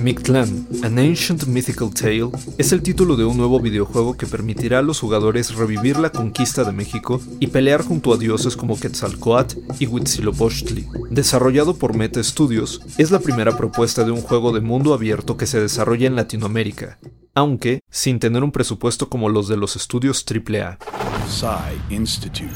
Mictlan, An Ancient Mythical Tale, es el título de un nuevo videojuego que permitirá a los jugadores revivir la conquista de México y pelear junto a dioses como Quetzalcoatl y Huitzilopochtli. Desarrollado por Meta Studios, es la primera propuesta de un juego de mundo abierto que se desarrolla en Latinoamérica, aunque sin tener un presupuesto como los de los estudios AAA. Institute.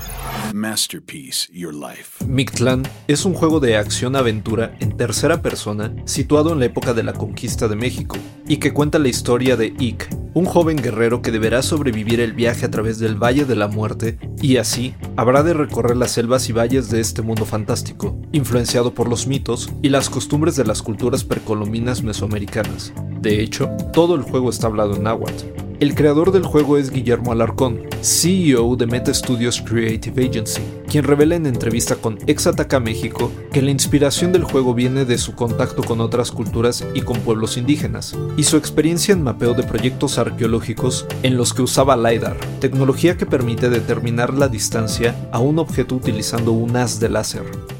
Masterpiece Your Life. Mictlan es un juego de acción-aventura en tercera persona situado en la época de la conquista de México y que cuenta la historia de Ick, un joven guerrero que deberá sobrevivir el viaje a través del Valle de la Muerte y así habrá de recorrer las selvas y valles de este mundo fantástico, influenciado por los mitos y las costumbres de las culturas precolombinas mesoamericanas. De hecho, todo el juego está hablado en náhuatl. El creador del juego es Guillermo Alarcón, CEO de Meta Studios Creative Agency, quien revela en entrevista con Exataca México que la inspiración del juego viene de su contacto con otras culturas y con pueblos indígenas, y su experiencia en mapeo de proyectos arqueológicos en los que usaba LiDAR, tecnología que permite determinar la distancia a un objeto utilizando un haz de láser.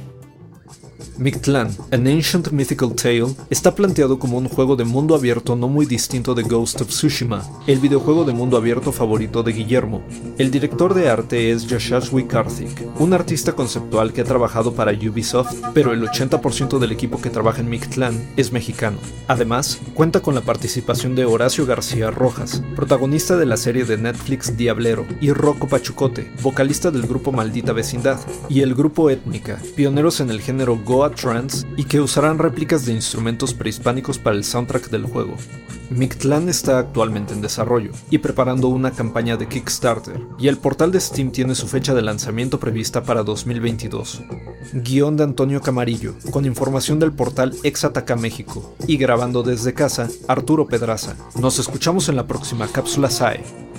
Mictlan, An Ancient Mythical Tale, está planteado como un juego de mundo abierto no muy distinto de Ghost of Tsushima, el videojuego de mundo abierto favorito de Guillermo. El director de arte es Yashashwi Karthik, un artista conceptual que ha trabajado para Ubisoft, pero el 80% del equipo que trabaja en Mictlan es mexicano. Además, cuenta con la participación de Horacio García Rojas, protagonista de la serie de Netflix Diablero, y Rocco Pachucote, vocalista del grupo Maldita Vecindad, y el grupo Étnica, pioneros en el género Goa Trance y que usarán réplicas de instrumentos prehispánicos para el soundtrack del juego. Mictlan está actualmente en desarrollo y preparando una campaña de Kickstarter, y el portal de Steam tiene su fecha de lanzamiento prevista para 2022. Guión de Antonio Camarillo, con información del portal Exataca México, y grabando desde casa, Arturo Pedraza. Nos escuchamos en la próxima cápsula SAE.